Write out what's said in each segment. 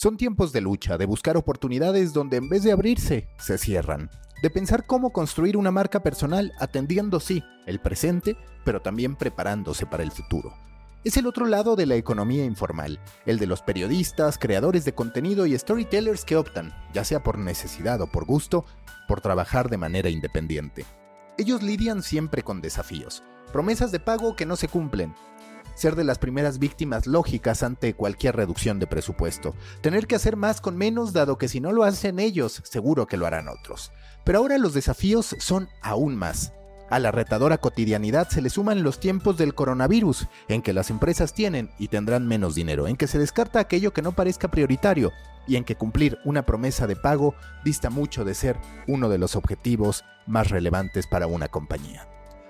Son tiempos de lucha, de buscar oportunidades donde en vez de abrirse, se cierran. De pensar cómo construir una marca personal atendiendo, sí, el presente, pero también preparándose para el futuro. Es el otro lado de la economía informal, el de los periodistas, creadores de contenido y storytellers que optan, ya sea por necesidad o por gusto, por trabajar de manera independiente. Ellos lidian siempre con desafíos, promesas de pago que no se cumplen, ser de las primeras víctimas lógicas ante cualquier reducción de presupuesto, tener que hacer más con menos dado que si no lo hacen ellos, seguro que lo harán otros. Pero ahora los desafíos son aún más. A la retadora cotidianidad se le suman los tiempos del coronavirus, en que las empresas tienen y tendrán menos dinero, en que se descarta aquello que no parezca prioritario y en que cumplir una promesa de pago dista mucho de ser uno de los objetivos más relevantes para una compañía.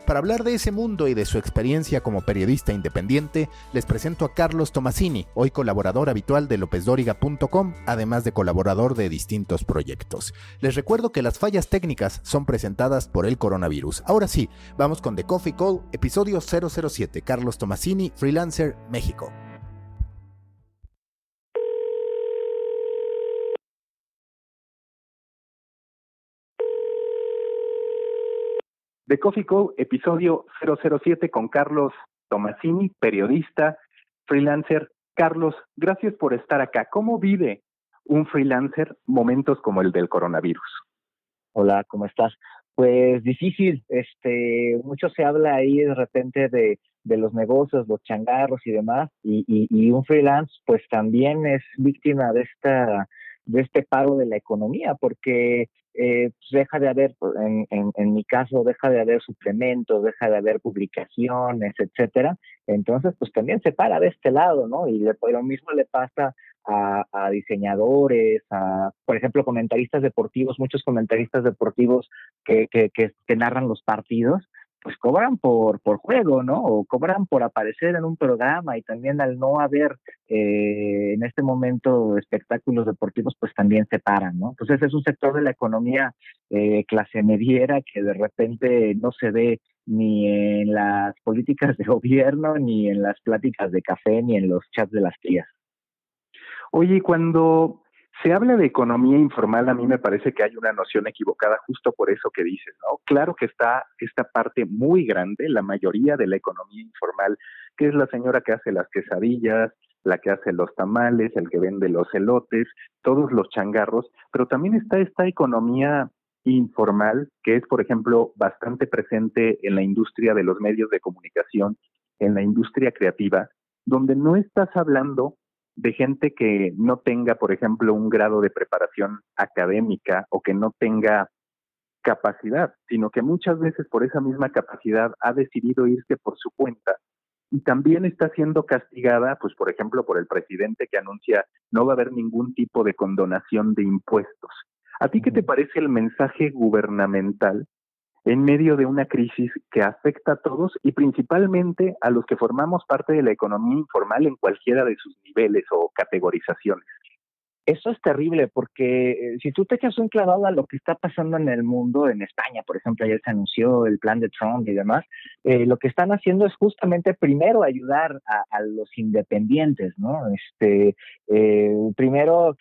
Para hablar de ese mundo y de su experiencia como periodista independiente, les presento a Carlos Tomasini, hoy colaborador habitual de lopezdoriga.com, además de colaborador de distintos proyectos. Les recuerdo que las fallas técnicas son presentadas por el coronavirus. Ahora sí, vamos con The Coffee Call, episodio 007, Carlos Tomasini, freelancer, México. De Coffee Co, episodio 007 con Carlos Tomasini, periodista, freelancer. Carlos, gracias por estar acá. ¿Cómo vive un freelancer momentos como el del coronavirus? Hola, ¿cómo estás? Pues difícil, este, mucho se habla ahí de repente de, de los negocios, los changarros y demás, y, y, y un freelance pues también es víctima de esta de este paro de la economía, porque eh, pues, deja de haber, en, en, en, mi caso, deja de haber suplementos, deja de haber publicaciones, etcétera. Entonces, pues también se para de este lado, ¿no? Y lo mismo le pasa a, a, diseñadores, a, por ejemplo, comentaristas deportivos, muchos comentaristas deportivos que, que, que, que narran los partidos, pues cobran por, por juego, ¿no? O cobran por aparecer en un programa y también al no haber eh, en este momento espectáculos deportivos, pues también se paran, ¿no? Entonces es un sector de la economía eh, clase mediera que de repente no se ve ni en las políticas de gobierno, ni en las pláticas de café, ni en los chats de las tías. Oye, cuando se habla de economía informal, a mí me parece que hay una noción equivocada justo por eso que dices, ¿no? Claro que está esta parte muy grande, la mayoría de la economía informal, que es la señora que hace las quesadillas, la que hace los tamales, el que vende los elotes, todos los changarros, pero también está esta economía informal, que es, por ejemplo, bastante presente en la industria de los medios de comunicación, en la industria creativa, donde no estás hablando de gente que no tenga, por ejemplo, un grado de preparación académica o que no tenga capacidad, sino que muchas veces por esa misma capacidad ha decidido irse por su cuenta y también está siendo castigada, pues por ejemplo, por el presidente que anuncia no va a haber ningún tipo de condonación de impuestos. ¿A ti qué te parece el mensaje gubernamental en medio de una crisis que afecta a todos y principalmente a los que formamos parte de la economía informal en cualquiera de sus niveles o categorizaciones. Eso es terrible porque eh, si tú te echas un clavado a lo que está pasando en el mundo, en España, por ejemplo, ayer se anunció el plan de Trump y demás, eh, lo que están haciendo es justamente primero ayudar a, los independientes, ¿no? Este, eh, primero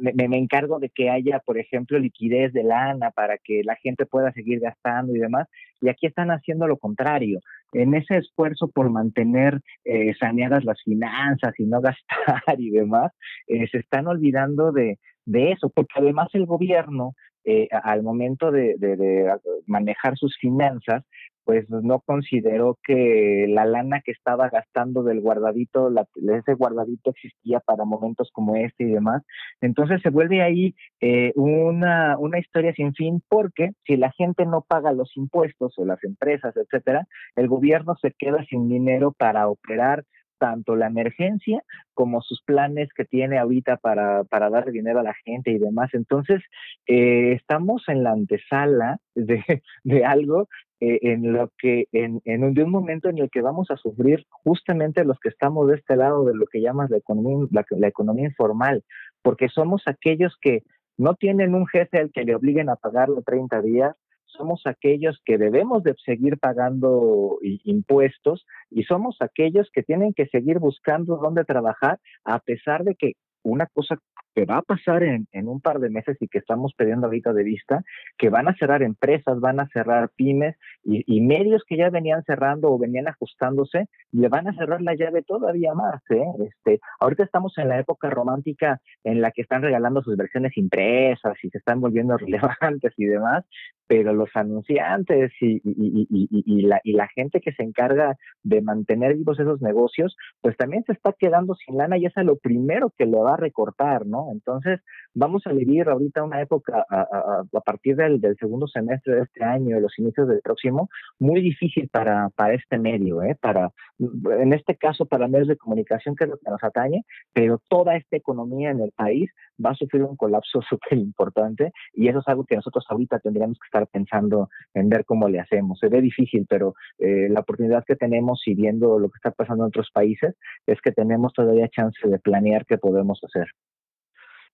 me, me, encargo de que haya, por ejemplo, liquidez de lana para que la gente pueda seguir gastando y demás, y aquí están haciendo lo contrario en ese esfuerzo por mantener eh, saneadas las finanzas y no gastar y demás, eh, se están olvidando de, de eso, porque además el gobierno, eh, al momento de, de, de, manejar sus finanzas, pues no consideró que la lana que estaba gastando del guardadito, la, ese guardadito existía para momentos como este y demás. Entonces se vuelve ahí eh, una, una historia sin fin porque si la gente no paga los impuestos o las empresas, etcétera, el gobierno se queda sin dinero para operar tanto la emergencia como sus planes que tiene ahorita para, para dar dinero a la gente y demás. Entonces, eh, estamos en la antesala de, de algo eh, en lo que, en, en un, de un momento en el que vamos a sufrir justamente los que estamos de este lado de lo que llamas la economía, la, economía informal, porque somos aquellos que no tienen un jefe al que le obliguen a pagarlo 30 días, somos aquellos que debemos de seguir pagando impuestos y somos aquellos que tienen que seguir buscando dónde trabajar a pesar de que una cosa que va a pasar en, un par de meses y que estamos perdiendo ahorita de vista, que van a cerrar empresas, van a cerrar pymes y, medios que ya venían cerrando o venían ajustándose, le van a cerrar la llave todavía más. ¿eh? Este, ahorita estamos en la época romántica en la que están regalando sus versiones impresas y se están volviendo relevantes y demás, pero los anunciantes y, y, la, y la gente que se encarga de mantener vivos esos negocios, pues también se está quedando sin lana y es a lo primero que le va a recortar, ¿no? Entonces, vamos a vivir ahorita una época a, partir del, segundo semestre de este año, los inicios del próximo, muy difícil para, para este medio, ¿eh? Para, en este caso, para medios de comunicación, que es lo que nos atañe, pero toda esta economía en el país va a sufrir un colapso súper importante y eso es algo que nosotros ahorita tendríamos que estar pensando en ver cómo le hacemos. Se ve difícil, pero eh, la oportunidad que tenemos y viendo lo que está pasando en otros países es que tenemos todavía chance de planear qué podemos hacer.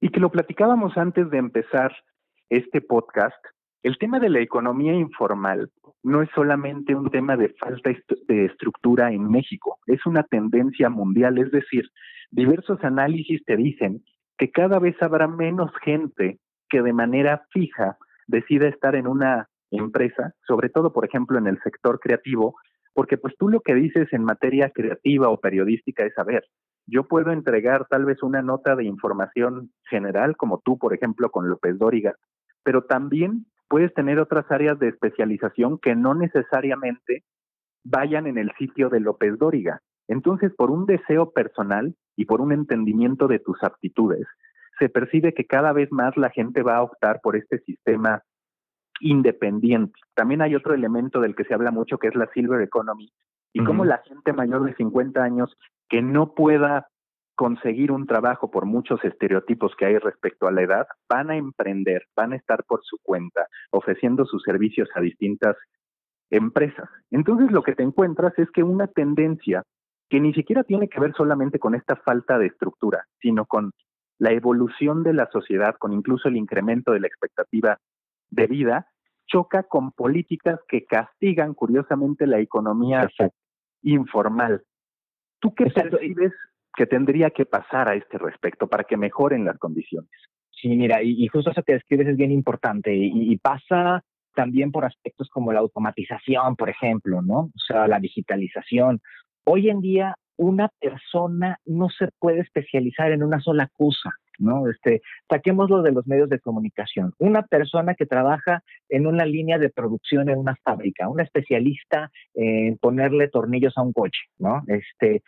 Y que lo platicábamos antes de empezar este podcast, el tema de la economía informal no es solamente un tema de falta de estructura en México, es una tendencia mundial, es decir, diversos análisis te dicen que cada vez habrá menos gente que de manera fija decida estar en una empresa, sobre todo, por ejemplo, en el sector creativo, porque pues tú lo que dices en materia creativa o periodística es, saber, yo puedo entregar tal vez una nota de información general, como tú, por ejemplo, con López Dóriga, pero también puedes tener otras áreas de especialización que no necesariamente vayan en el sitio de López Dóriga. Entonces, por un deseo personal y por un entendimiento de tus aptitudes, se percibe que cada vez más la gente va a optar por este sistema independiente. También hay otro elemento del que se habla mucho que es la Silver Economy y cómo la gente mayor de 50 años que no pueda conseguir un trabajo por muchos estereotipos que hay respecto a la edad, van a emprender, van a estar por su cuenta, ofreciendo sus servicios a distintas empresas. Entonces lo que te encuentras es que una tendencia que ni siquiera tiene que ver solamente con esta falta de estructura, sino con la evolución de la sociedad, con incluso el incremento de la expectativa de vida, choca con políticas que castigan curiosamente la economía informal. ¿Tú qué percibes que tendría que pasar a este respecto para que mejoren las condiciones? Sí, mira, y, justo eso que describes es bien importante y, pasa también por aspectos como la automatización, por ejemplo, ¿no? O sea, la digitalización. Hoy en día una persona no se puede especializar en una sola cosa. ¿no? Este, saquémoslo de los medios de comunicación. Una persona que trabaja en una línea de producción en una fábrica, un especialista en ponerle tornillos a un coche, ¿no? Este,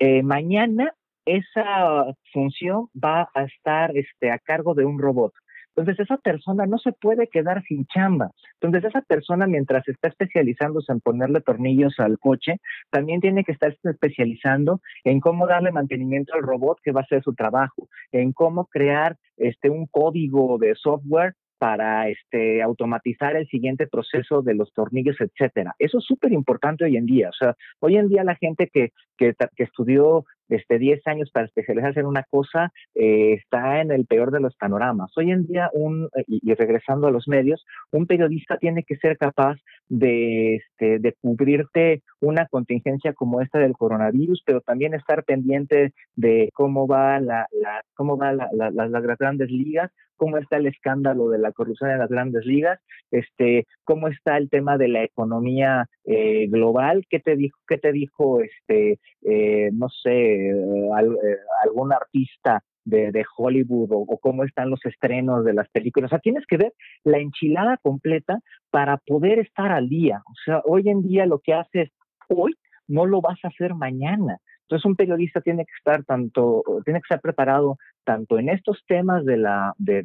eh, mañana esa función va a estar este, a cargo de un robot. Entonces esa persona no se puede quedar sin chamba. Entonces esa persona mientras está especializándose en ponerle tornillos al coche, también tiene que estar especializando en cómo darle mantenimiento al robot que va a hacer su trabajo, en cómo crear este un código de software para este, automatizar el siguiente proceso de los tornillos, etcétera. Eso es súper importante hoy en día. O sea, hoy en día la gente que, que, que estudió este, 10 años para especializarse en una cosa eh, está en el peor de los panoramas. Hoy en día, un, y, regresando a los medios, un periodista tiene que ser capaz de, este, de cubrirte una contingencia como esta del coronavirus, pero también estar pendiente de cómo va la, la cómo va la, las grandes ligas, cómo está el escándalo de la corrupción en las grandes ligas, este, cómo está el tema de la economía eh, global, qué te dijo, qué te dijo, este, eh, no sé, eh, algún artista de, Hollywood o, cómo están los estrenos de las películas. O sea, tienes que ver la enchilada completa para poder estar al día. O sea, hoy en día lo que haces hoy no lo vas a hacer mañana. Entonces un periodista tiene que estar tanto, tiene que estar preparado tanto en estos temas de la, de,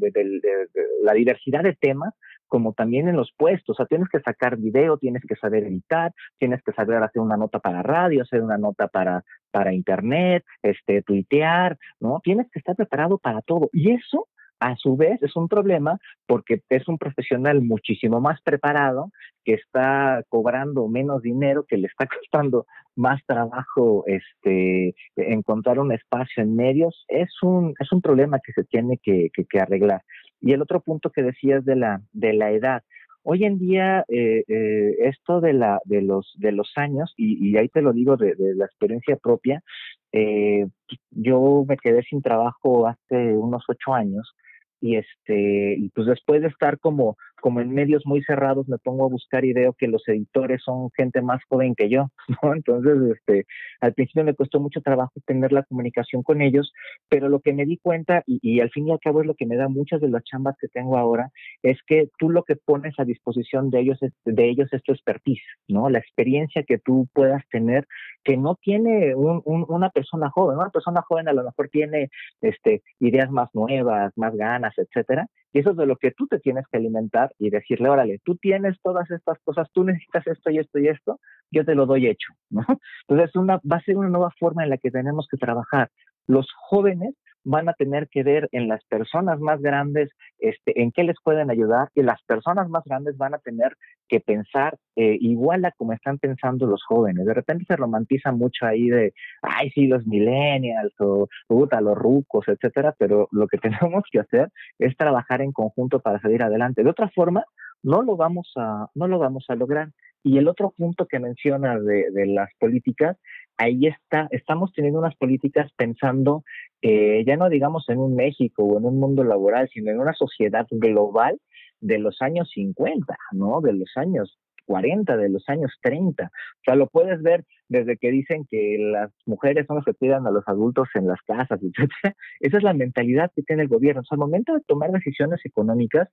la diversidad de temas, como también en los puestos. O sea, tienes que sacar video, tienes que saber editar, tienes que saber hacer una nota para radio, hacer una nota para, para internet, este, tuitear, ¿no? Tienes que estar preparado para todo. Y eso a su vez es un problema porque es un profesional muchísimo más preparado que está cobrando menos dinero, que le está costando más trabajo este, encontrar un espacio en medios, es un, es un problema que se tiene que, que, arreglar. Y el otro punto que decías de la, de la edad, hoy en día eh, eh, esto de, la, de, los, de los años, y, ahí te lo digo de, de la experiencia propia, eh, yo me quedé sin trabajo hace unos ocho años y este y pues después de estar como como en medios muy cerrados me pongo a buscar y veo que los editores son gente más joven que yo, ¿no? Entonces, este, al principio me costó mucho trabajo tener la comunicación con ellos, pero lo que me di cuenta, y, al fin y al cabo es lo que me da muchas de las chambas que tengo ahora, es que tú lo que pones a disposición de ellos es, de ellos es tu expertise, ¿no? La experiencia que tú puedas tener que no tiene una persona joven, una persona joven a lo mejor tiene este, ideas más nuevas, más ganas, etcétera, y eso es de lo que tú te tienes que alimentar y decirle, órale, tú tienes todas estas cosas, tú necesitas esto y esto y esto, yo te lo doy hecho, ¿no? Entonces una, va a ser una nueva forma en la que tenemos que trabajar. Los jóvenes van a tener que ver en las personas más grandes este, en qué les pueden ayudar y las personas más grandes van a tener que pensar eh, igual a como están pensando los jóvenes. De repente se romantiza mucho ahí de, ay, sí, los millennials o puta, los rucos, etcétera, pero lo que tenemos que hacer es trabajar en conjunto para salir adelante. De otra forma, no lo vamos a, no lo vamos a lograr. Y el otro punto que menciona de, de las políticas ahí está, estamos teniendo unas políticas pensando, eh, ya no digamos en un México o en un mundo laboral, sino en una sociedad global de los años 50, ¿no? De los años 40, de los años 30. O sea, lo puedes ver desde que dicen que las mujeres son las que cuidan a los adultos en las casas, etc. Esa es la mentalidad que tiene el gobierno. O sea, al momento de tomar decisiones económicas,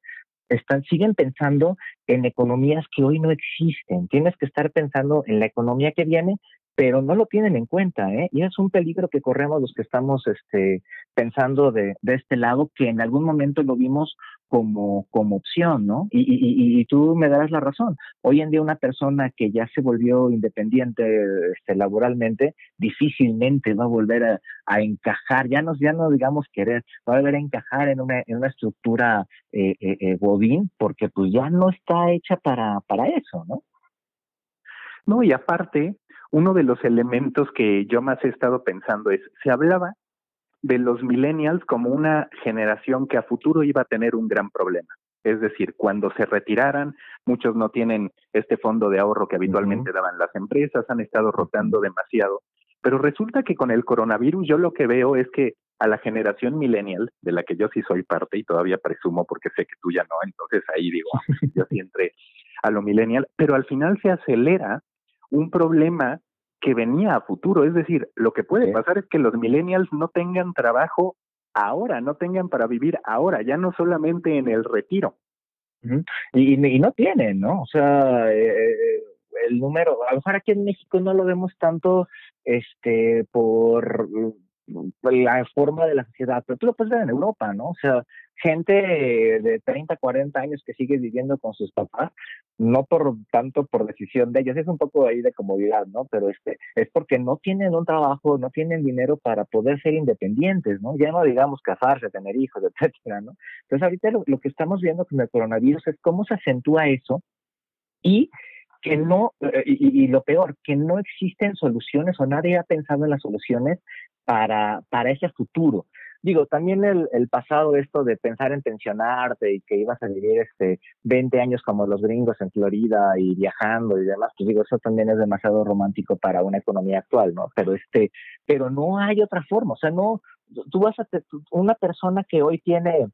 están, siguen pensando en economías que hoy no existen. Tienes que estar pensando en la economía que viene pero no lo tienen en cuenta, ¿eh? Y es un peligro que corremos los que estamos este, pensando de, de este lado, que en algún momento lo vimos como, como opción, ¿no? Y, y, y, tú me darás la razón. Hoy en día una persona que ya se volvió independiente este, laboralmente, difícilmente va a volver a, encajar, ya no, ya no digamos querer, va a volver a encajar en una, en una estructura eh, eh, eh godín, porque pues ya no está hecha para, para eso, ¿no? No, y aparte, uno de los elementos que yo más he estado pensando es, se hablaba de los millennials como una generación que a futuro iba a tener un gran problema. Es decir, cuando se retiraran, muchos no tienen este fondo de ahorro que habitualmente daban las empresas, han estado rotando demasiado. Pero resulta que con el coronavirus yo lo que veo es que a la generación millennial, de la que yo sí soy parte y todavía presumo porque sé que tú ya no, entonces ahí digo, yo sí entré a lo millennial, pero al final se acelera un problema que venía a futuro. Es decir, lo que puede pasar es que los millennials no tengan trabajo ahora, no tengan para vivir ahora, ya no solamente en el retiro. y, y, no tienen, ¿no? O sea, eh, eh, el número, a lo mejor aquí en México no lo vemos tanto este por la forma de la sociedad, pero tú lo puedes ver en Europa, ¿no? O sea, gente de 30, 40 años que sigue viviendo con sus papás, no por tanto por decisión de ellos, es un poco ahí de comodidad, ¿no? Pero este es porque no tienen un trabajo, no tienen dinero para poder ser independientes, ¿no? Ya no digamos casarse, tener hijos, etcétera, ¿no? Entonces ahorita lo, que estamos viendo con el coronavirus es cómo se acentúa eso y que no, eh, y, y, lo peor, que no existen soluciones o nadie ha pensado en las soluciones para, para ese futuro. Digo, también el, pasado esto de pensar en pensionarte y que ibas a vivir este 20 años como los gringos en Florida y viajando y demás, pues digo, eso también es demasiado romántico para una economía actual, ¿no? Pero este, pero no hay otra forma, o sea, no, tú vas a, una persona que hoy tiene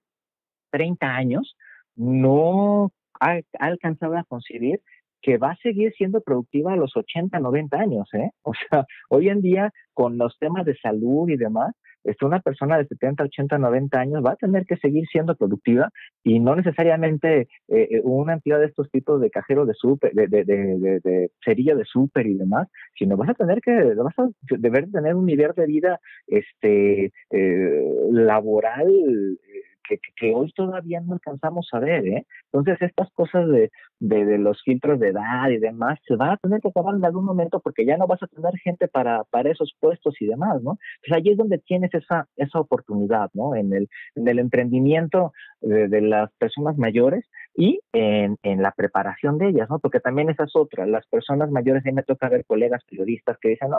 30 años, no ha, ha alcanzado a concebir que va a seguir siendo productiva a los 80, 90 años, ¿eh? O sea, hoy en día, con los temas de salud y demás, este, una persona de 70, 80, 90 años va a tener que seguir siendo productiva y no necesariamente eh, eh, una entidad de estos tipos de cajero de súper, de, de, de, de, cerilla de súper y demás, sino vas a tener que, vas a deber tener un nivel de vida este eh, laboral que, hoy todavía no alcanzamos a ver, ¿eh? Entonces, estas cosas de, de, los filtros de edad y demás se van a tener que acabar en algún momento porque ya no vas a tener gente para, para esos puestos y demás, ¿no? Pues ahí es donde tienes esa, esa oportunidad, ¿no? En el, en el emprendimiento de, las personas mayores y en, en, la preparación de ellas, ¿no? Porque también esa es otra. Las personas mayores, a mí me toca ver colegas periodistas que dicen, no,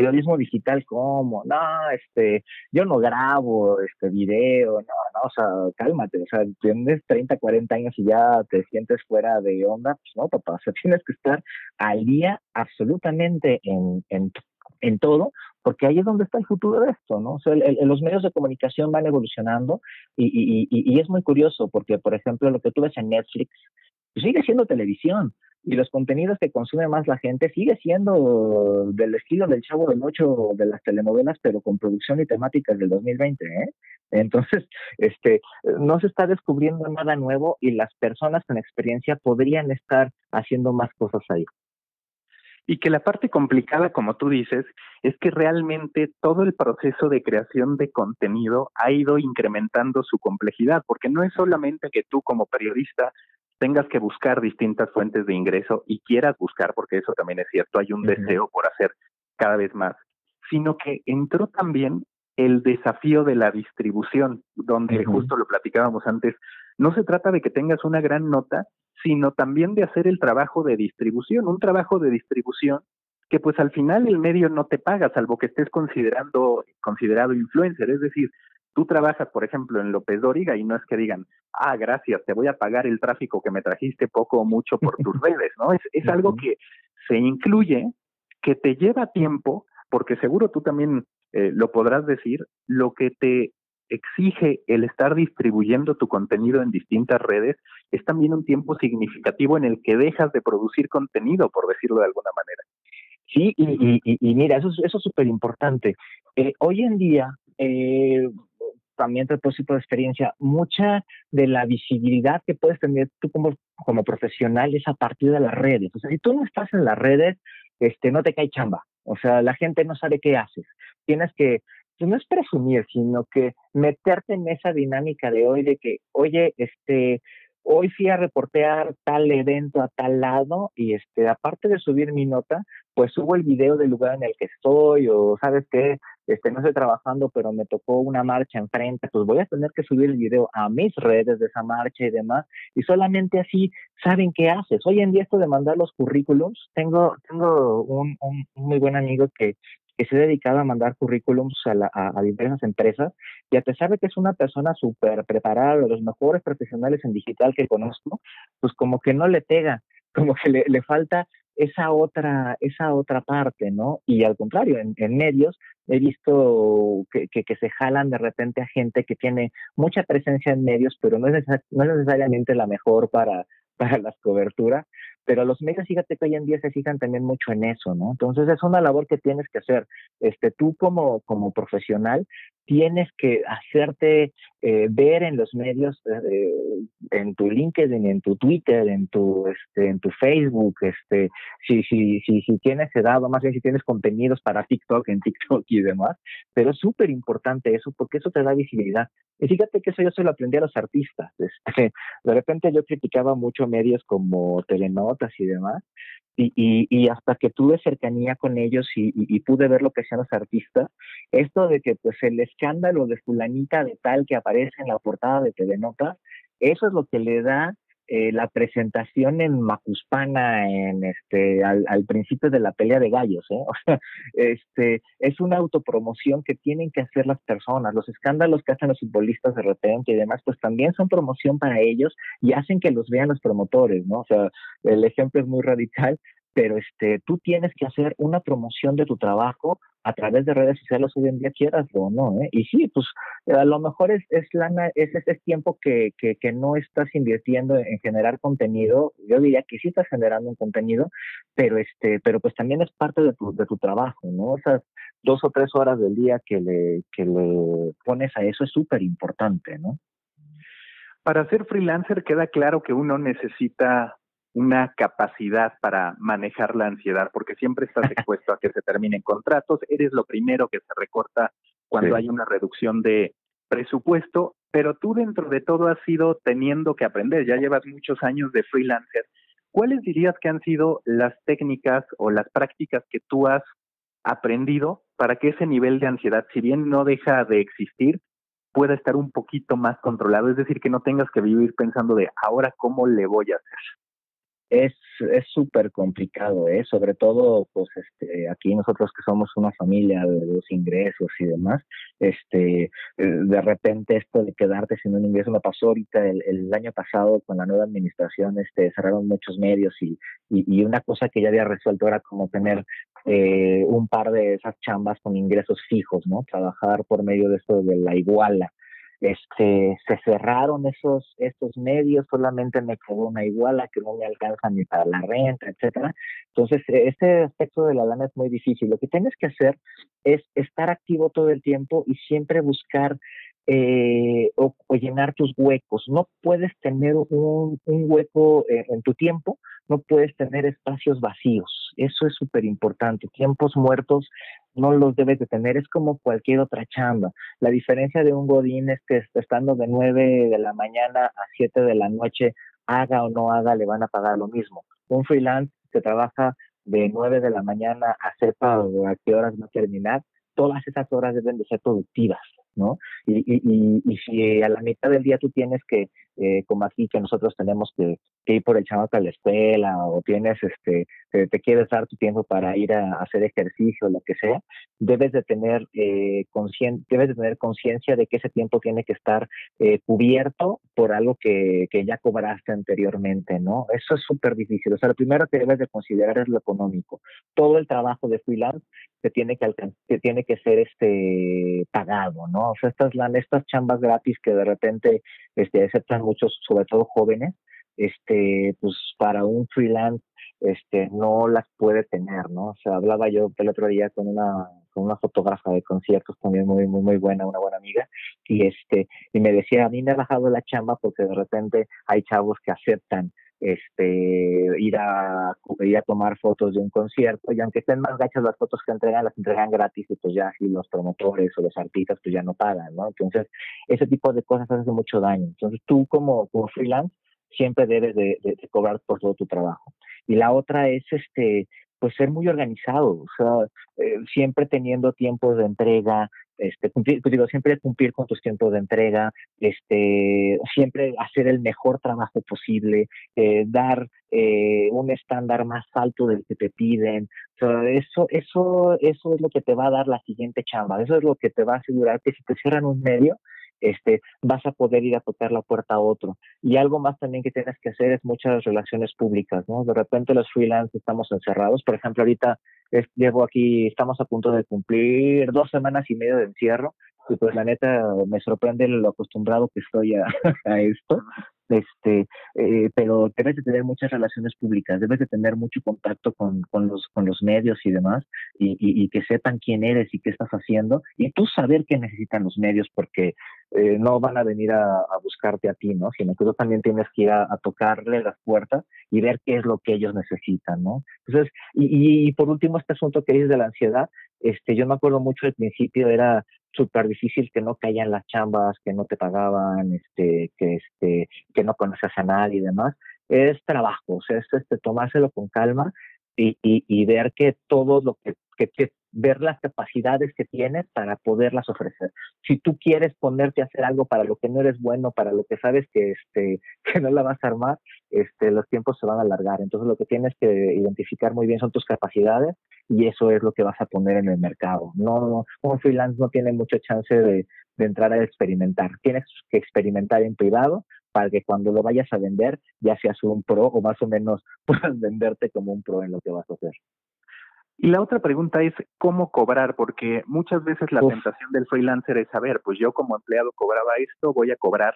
periodismo digital, ¿cómo? No, este, yo no grabo este video, no, no, o sea, cálmate, o sea, tienes 30, 40 años y ya te sientes fuera de onda, pues no, papá, o sea, tienes que estar al día absolutamente en, en, en todo, porque ahí es donde está el futuro de esto, ¿no? O sea, los medios de comunicación van evolucionando y, y, y, y, es muy curioso porque, por ejemplo, lo que tú ves en Netflix pues sigue siendo televisión y los contenidos que consume más la gente sigue siendo del estilo del Chavo del Ocho de las telenovelas, pero con producción y temáticas del 2020, ¿eh? Entonces, este, no se está descubriendo nada nuevo y las personas con experiencia podrían estar haciendo más cosas ahí. Y que la parte complicada, como tú dices, es que realmente todo el proceso de creación de contenido ha ido incrementando su complejidad, porque no es solamente que tú como periodista tengas que buscar distintas fuentes de ingreso y quieras buscar, porque eso también es cierto, hay un deseo por hacer cada vez más, sino que entró también el desafío de la distribución, donde justo lo platicábamos antes, no se trata de que tengas una gran nota, sino también de hacer el trabajo de distribución, un trabajo de distribución que pues al final el medio no te paga, salvo que estés considerando, considerado influencer, es decir, tú trabajas, por ejemplo, en López Dóriga y no es que digan, ah, gracias, te voy a pagar el tráfico que me trajiste poco o mucho por tus redes, ¿no? Es, es algo que se incluye, que te lleva tiempo, porque seguro tú también eh, lo podrás decir, lo que te exige el estar distribuyendo tu contenido en distintas redes es también un tiempo significativo en el que dejas de producir contenido, por decirlo de alguna manera. Sí, y, y, y mira, eso, eso es súper importante. Eh, hoy en día, eh, también te propósito de experiencia, mucha de la visibilidad que puedes tener tú como, como profesional es a partir de las redes. O si tú no estás en las redes, este, no te cae chamba. O sea, la gente no sabe qué haces. Tienes que, pues no es presumir, sino que meterte en esa dinámica de hoy de que, oye, este, hoy fui a reportear tal evento a tal lado y este aparte de subir mi nota pues subo el video del lugar en el que estoy o sabes qué este no estoy trabajando pero me tocó una marcha enfrente pues voy a tener que subir el video a mis redes de esa marcha y demás y solamente así saben qué haces hoy en día esto de mandar los currículums tengo tengo un, un muy buen amigo que que se ha dedicado a mandar currículums a, a, diversas empresas y a pesar de que es una persona súper preparada, de los mejores profesionales en digital que conozco, pues como que no le pega, como que le, le falta esa otra, esa otra parte, ¿no? Y al contrario, en, medios he visto que, que, que, se jalan de repente a gente que tiene mucha presencia en medios, pero no es, no es necesariamente la mejor para, para las coberturas, pero los medios, fíjate que hoy en día se fijan también mucho en eso, ¿no? Entonces es una labor que tienes que hacer. Este, tú como, como profesional tienes que hacerte eh, ver en los medios, eh, en tu LinkedIn, en tu Twitter, en tu, este, en tu Facebook, este, si, si, si, si tienes edad, o más bien si tienes contenidos para TikTok, en TikTok y demás, pero es súper importante eso porque eso te da visibilidad. Y fíjate que eso yo se lo aprendí a los artistas. Este, de repente yo criticaba mucho medios como Telenotas y demás, y, y, y hasta que tuve cercanía con ellos y, y, pude ver lo que hacían los artistas, esto de que pues el escándalo de fulanita de tal que aparece en la portada de Telenotas, eso es lo que le da eh, la presentación en Macuspana en este al, principio de la pelea de gallos, ¿eh? O sea, este es una autopromoción que tienen que hacer las personas, los escándalos que hacen los futbolistas de repente y demás, pues también son promoción para ellos y hacen que los vean los promotores, ¿no? O sea, el ejemplo es muy radical, pero este, tú tienes que hacer una promoción de tu trabajo a través de redes sociales hoy en día quieras o no, ¿eh? Y sí, pues a lo mejor es, es, lana, es ese tiempo que, que, que, no estás invirtiendo en generar contenido, yo diría que sí estás generando un contenido, pero este, pero pues también es parte de tu, de tu trabajo, ¿no? Esas dos o tres horas del día que le, que le pones a eso es súper importante, ¿no? Para ser freelancer queda claro que uno necesita una capacidad para manejar la ansiedad, porque siempre estás expuesto a que se terminen contratos, eres lo primero que se recorta cuando sí. hay una reducción de presupuesto, pero tú dentro de todo has ido teniendo que aprender, ya llevas muchos años de freelancer. ¿Cuáles dirías que han sido las técnicas o las prácticas que tú has aprendido para que ese nivel de ansiedad, si bien no deja de existir, pueda estar un poquito más controlado? Es decir, que no tengas que vivir pensando de ahora cómo le voy a hacer. Es súper complicado, ¿eh? sobre todo pues este aquí nosotros que somos una familia de dos ingresos y demás, este de repente esto de quedarte sin un ingreso me pasó ahorita el, año pasado con la nueva administración, este cerraron muchos medios y, y, una cosa que ya había resuelto era como tener eh, un par de esas chambas con ingresos fijos, ¿no? Trabajar por medio de esto de la iguala este, se cerraron esos, medios, solamente me quedó una iguala que no me alcanza ni para la renta, etcétera. Entonces, e, este aspecto de la lana es muy difícil. Lo que tienes que hacer es estar activo todo el tiempo y siempre buscar eh, o, llenar tus huecos. No puedes tener un, hueco eh, en tu tiempo, no puedes tener espacios vacíos. Eso es súper importante. Tiempos muertos no los debes de tener. Es como cualquier otra chamba. La diferencia de un godín es que estando de 9 de la mañana a 7 de la noche, haga o no haga, le van a pagar lo mismo. Un freelance que trabaja de 9 de la mañana a sepa a qué horas va a terminar, todas esas horas deben de ser productivas, ¿no? Y, y, y, si a la mitad del día tú tienes que, eh, como aquí, que nosotros tenemos que, ir por el chamaco a la escuela o tienes, este, te quieres dar tu tiempo para ir a, hacer ejercicio, lo que sea, debes de tener eh, debes de tener conciencia de que ese tiempo tiene que estar eh, cubierto por algo que, que ya cobraste anteriormente, ¿no? Eso es súper difícil. O sea, lo primero que debes de considerar es lo económico. Todo el trabajo de freelance que tiene que, que tiene que ser este pagado, ¿no? O sea, estas, estas chambas gratis que de repente este, aceptan muchos, sobre todo jóvenes, este, pues para un freelance este, no las puede tener, ¿no? O sea, hablaba yo el otro día con una, con una fotógrafa de conciertos también muy, muy, muy buena, una buena amiga, y este, y me decía, a mí me ha bajado la chamba porque de repente hay chavos que aceptan este, ir a, ir a tomar fotos de un concierto y aunque estén más gachas las fotos que entregan, las entregan gratis y pues ya así los promotores o los artistas pues ya no pagan, ¿no? Entonces, ese tipo de cosas hacen mucho daño. Entonces, tú como, como freelance siempre debes de, cobrar por todo tu trabajo. Y la otra es este pues ser muy organizado, o sea, eh, siempre teniendo tiempos de entrega, este, cumplir, pues digo, siempre cumplir con tus tiempos de entrega, este, siempre hacer el mejor trabajo posible, eh, dar eh, un estándar más alto del que te piden. eso, eso, eso es lo que te va a dar la siguiente chamba. Eso es lo que te va a asegurar que si te cierran un medio, este, vas a poder ir a tocar la puerta a otro. Y algo más también que tienes que hacer es muchas relaciones públicas, ¿no? De repente los freelance estamos encerrados. Por ejemplo, ahorita llego aquí, estamos a punto de cumplir dos semanas y medio de encierro y pues la neta me sorprende lo acostumbrado que estoy a, esto, este, eh, pero debes de tener muchas relaciones públicas, debes de tener mucho contacto con, con, los, con los medios y demás, y, y, que sepan quién eres y qué estás haciendo, y tú saber qué necesitan los medios, porque eh, no van a venir a, a, buscarte a ti, ¿no? Sino que tú también tienes que ir a, a, tocarle las puertas y ver qué es lo que ellos necesitan, ¿no? Entonces, y, y por último, este asunto que dices de la ansiedad, este, yo me acuerdo mucho al principio, era súper difícil que no caían las chambas, que no te pagaban, este, que, este, que no conoces a nadie y demás. Es trabajo, o sea, es este, tomárselo con calma y, y, y ver que todo lo que, que, que ver las capacidades que tienes para poderlas ofrecer. Si tú quieres ponerte a hacer algo para lo que no eres bueno, para lo que sabes que este que no la vas a armar, este los tiempos se van a alargar. Entonces lo que tienes que identificar muy bien son tus capacidades y eso es lo que vas a poner en el mercado. No un freelance no tiene mucha chance de, de entrar a experimentar. Tienes que experimentar en privado para que cuando lo vayas a vender ya seas un pro o más o menos puedas venderte como un pro en lo que vas a hacer. Y la otra pregunta es cómo cobrar, porque muchas veces la tentación del freelancer es saber, pues yo como empleado cobraba esto, voy a cobrar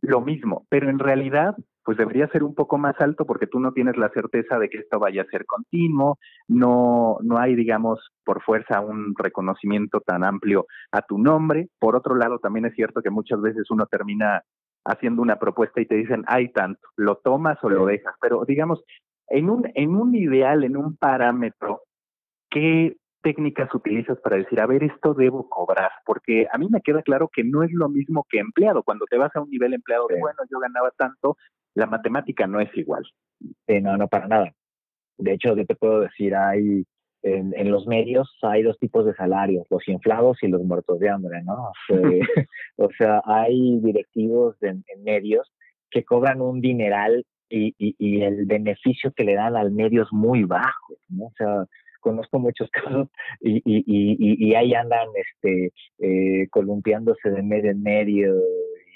lo mismo, pero en realidad pues debería ser un poco más alto porque tú no tienes la certeza de que esto vaya a ser continuo, no, no hay, digamos, por fuerza un reconocimiento tan amplio a tu nombre. Por otro lado, también es cierto que muchas veces uno termina haciendo una propuesta y te dicen, hay tanto, lo tomas o lo dejas, pero digamos, en un, en un ideal, en un parámetro, ¿qué técnicas utilizas para decir, a ver, esto debo cobrar? Porque a mí me queda claro que no es lo mismo que empleado. Cuando te vas a un nivel empleado, bueno, yo ganaba tanto, la matemática no es igual. no, no, para nada. De hecho, yo te puedo decir, hay en, en, los medios hay dos tipos de salarios, los inflados y los muertos de hambre, ¿no? O sea, hay directivos en medios que cobran un dineral y, y, el beneficio que le dan al medio es muy bajo, ¿no? O sea, conozco muchos casos y, y, y, ahí andan este, eh, columpiándose de medio en medio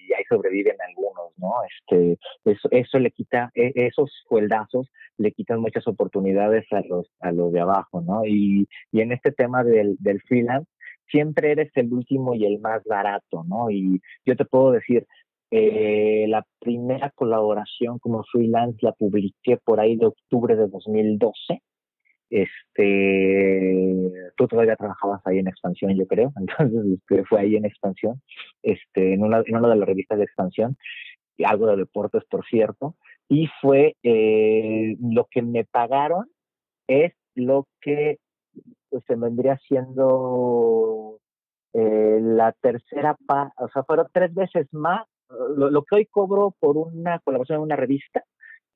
y ahí sobreviven algunos, ¿no? Este, eso, eso le quita, e, esos sueldazos le quitan muchas oportunidades a los, a los de abajo, ¿no? Y, y en este tema del, del freelance, siempre eres el último y el más barato, ¿no? Y yo te puedo decir, eh, la primera colaboración como freelance la publiqué por ahí de octubre de 2012 este, tú todavía trabajabas ahí en expansión, yo creo, entonces este, fue ahí en expansión, este, en una, en una de las revistas de expansión, algo de deportes, por cierto, y fue eh, lo que me pagaron es lo que pues, se vendría siendo eh, la tercera, pa o sea, fueron tres veces más lo, lo, que hoy cobro por una colaboración en una revista,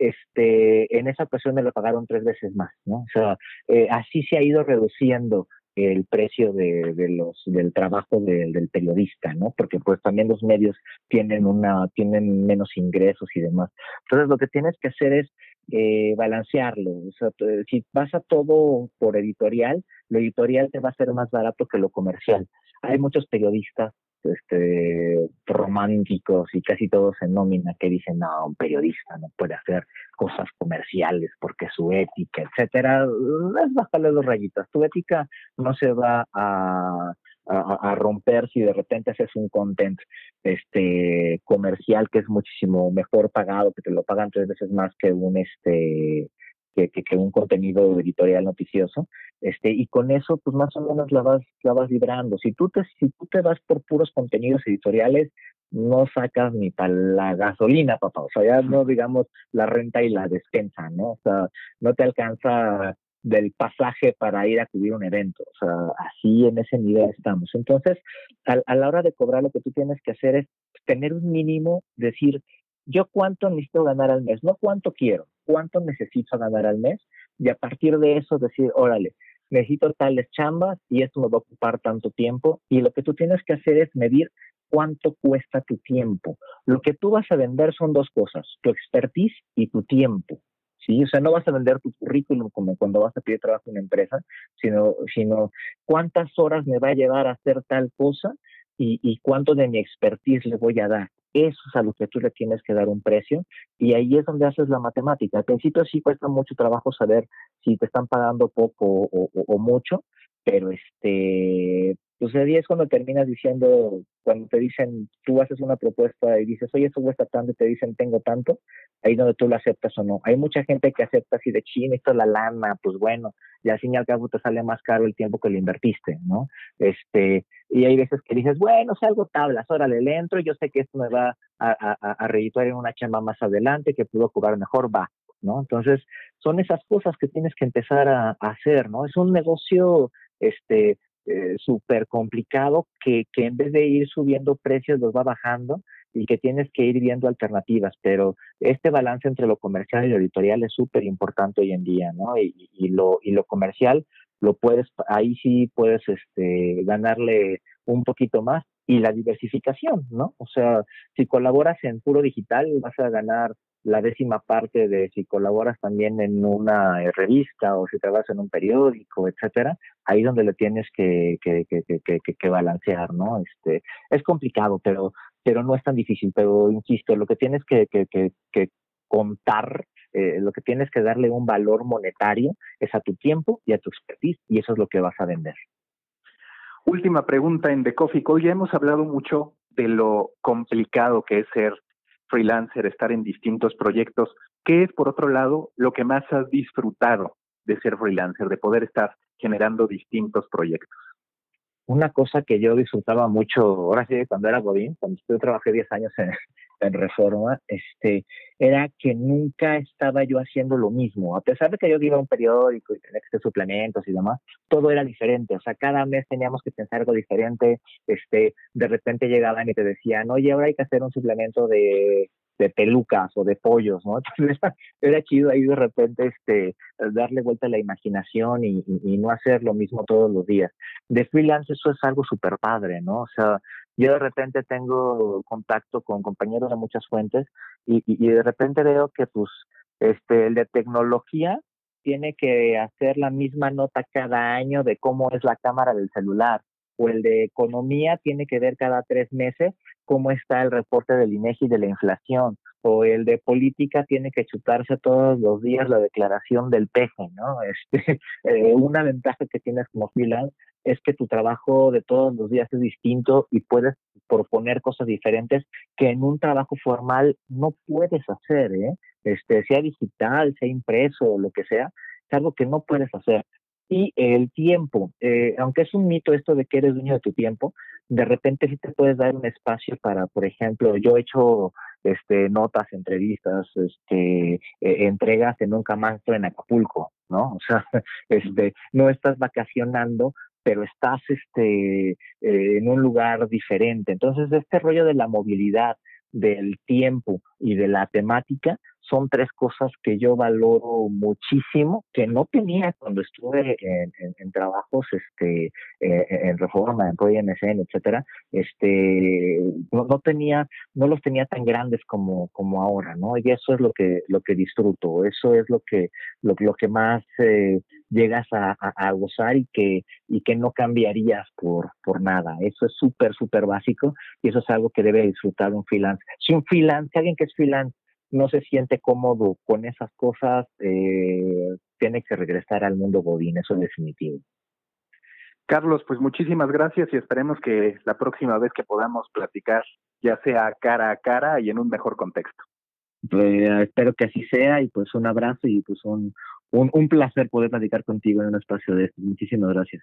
este, en esa ocasión me lo pagaron tres veces más, ¿no? O sea, eh, así se ha ido reduciendo el precio de, de los del trabajo del periodista, ¿no? Porque pues también los medios tienen una tienen menos ingresos y demás. Entonces lo que tienes que hacer es eh, balancearlo. O sea, si vas a todo por editorial, lo editorial te va a ser más barato que lo comercial. Hay muchos periodistas este, románticos y casi todos en nómina que dicen, no, un periodista no puede hacer cosas comerciales porque su ética, etcétera, es bajarle dos rayitas. Tu ética no se va a, a, romper si de repente haces un content este comercial que es muchísimo mejor pagado, que te lo pagan tres veces más que un este que, que, un contenido editorial noticioso, este, y con eso, pues más o menos la vas, la vas librando. Si tú te, si tú te vas por puros contenidos editoriales, no sacas ni para la gasolina, papá. O sea, ya no digamos la renta y la despensa, ¿no? O sea, no te alcanza del pasaje para ir a cubrir un evento. O sea, así en ese nivel estamos. Entonces, a, a la hora de cobrar, lo que tú tienes que hacer es tener un mínimo, decir, yo cuánto necesito ganar al mes, no cuánto quiero, cuánto necesito ganar al mes y a partir de eso decir, órale, necesito tales chambas y esto me va a ocupar tanto tiempo y lo que tú tienes que hacer es medir cuánto cuesta tu tiempo. Lo que tú vas a vender son dos cosas, tu expertise y tu tiempo. ¿Sí? O sea, no vas a vender tu currículum como cuando vas a pedir trabajo en una empresa, sino, sino cuántas horas me va a llevar a hacer tal cosa y, y cuánto de mi expertise le voy a dar. Eso es a lo que tú le tienes que dar un precio y ahí es donde haces la matemática. Al principio sí cuesta mucho trabajo saber si te están pagando poco o, o mucho, pero este, pues ahí es cuando terminas diciendo, cuando te dicen, tú haces una propuesta y dices, oye, eso cuesta tanto, y te dicen, tengo tanto, ahí donde tú lo aceptas o no. Hay mucha gente que acepta así de chino, esto es la lana, pues bueno, y al fin y al cabo te sale más caro el tiempo que lo invertiste, ¿no? Este, y hay veces que dices, bueno, salgo tablas, órale, le entro, yo sé que esto me va a, a, a en una chamba más adelante, que puedo cobrar mejor, va, ¿no? Entonces, son esas cosas que tienes que empezar a hacer, ¿no? Es un negocio, este, eh, súper complicado que, que en vez de ir subiendo precios los va bajando y que tienes que ir viendo alternativas, pero este balance entre lo comercial y lo editorial es súper importante hoy en día, ¿no? Y, y, lo, y lo comercial lo puedes, ahí sí puedes este, ganarle un poquito más y la diversificación, ¿no? O sea, si colaboras en puro digital vas a ganar la décima parte de si colaboras también en una eh, revista o si trabajas en un periódico, etcétera, ahí donde lo tienes que, que, que, que, que balancear, ¿no? Este, es complicado, pero, pero no es tan difícil, pero insisto, lo que tienes que, que, que, que contar, eh, lo que tienes que darle un valor monetario es a tu tiempo y a tu expertise, y eso es lo que vas a vender. Última pregunta en The Coffee ya hemos hablado mucho de lo complicado que es ser freelancer, estar en distintos proyectos. ¿Qué es, por otro lado, lo que más has disfrutado de ser freelancer, de poder estar generando distintos proyectos? Una cosa que yo disfrutaba mucho, ahora sí, cuando era Godín, cuando yo trabajé 10 años en, en Reforma, este, era que nunca estaba yo haciendo lo mismo. A pesar de que yo iba a un periódico y tenía que hacer suplementos y demás, todo era diferente. O sea, cada mes teníamos que pensar algo diferente. Este, de repente llegaban y te decían, oye, ahora hay que hacer un suplemento de de pelucas o de pollos, ¿no? Era, chido ahí de repente este, darle vuelta a la imaginación y, y, no hacer lo mismo todos los días. De freelance eso es algo súper padre, ¿no? O sea, yo de repente tengo contacto con compañeros de muchas fuentes y, y, de repente veo que pues Este, el de tecnología tiene que hacer la misma nota cada año de cómo es la cámara del celular o el de economía tiene que ver cada tres meses cómo está el reporte del INEGI de la inflación o el de política tiene que chutarse todos los días la declaración del peje, ¿no? Este, eh, una ventaja que tienes como freelance es que tu trabajo de todos los días es distinto y puedes proponer cosas diferentes que en un trabajo formal no puedes hacer, ¿eh? Este, sea digital, sea impreso o lo que sea, es algo que no puedes hacer. Y el tiempo, eh, aunque es un mito esto de que eres dueño de tu tiempo, de repente sí te puedes dar un espacio para, por ejemplo, yo he hecho este, notas, entrevistas, este, eh, entregas en un camastro en Acapulco, ¿no? O sea, este, no estás vacacionando, pero estás este, eh, en un lugar diferente. Entonces, este rollo de la movilidad, del tiempo y de la temática son tres cosas que yo valoro muchísimo, que no tenía cuando estuve en, trabajos este, eh, en Reforma, en Proyecto MSN, etcétera, este, no, no, tenía, no los tenía tan grandes como, como ahora, ¿no? Y eso es lo que, lo que disfruto, eso es lo que, lo, que más eh, llegas a, a, gozar y que, y que no cambiarías por, por nada. Eso es súper, súper básico y eso es algo que debe disfrutar un freelance. Si un freelance, alguien que es freelance, no se siente cómodo con esas cosas, eh, tiene que regresar al mundo Godín, eso es definitivo. Carlos, pues muchísimas gracias y esperemos que la próxima vez que podamos platicar ya sea cara a cara y en un mejor contexto. Pues, espero que así sea y pues un abrazo y pues un, un, un placer poder platicar contigo en un espacio de esto. Muchísimas gracias.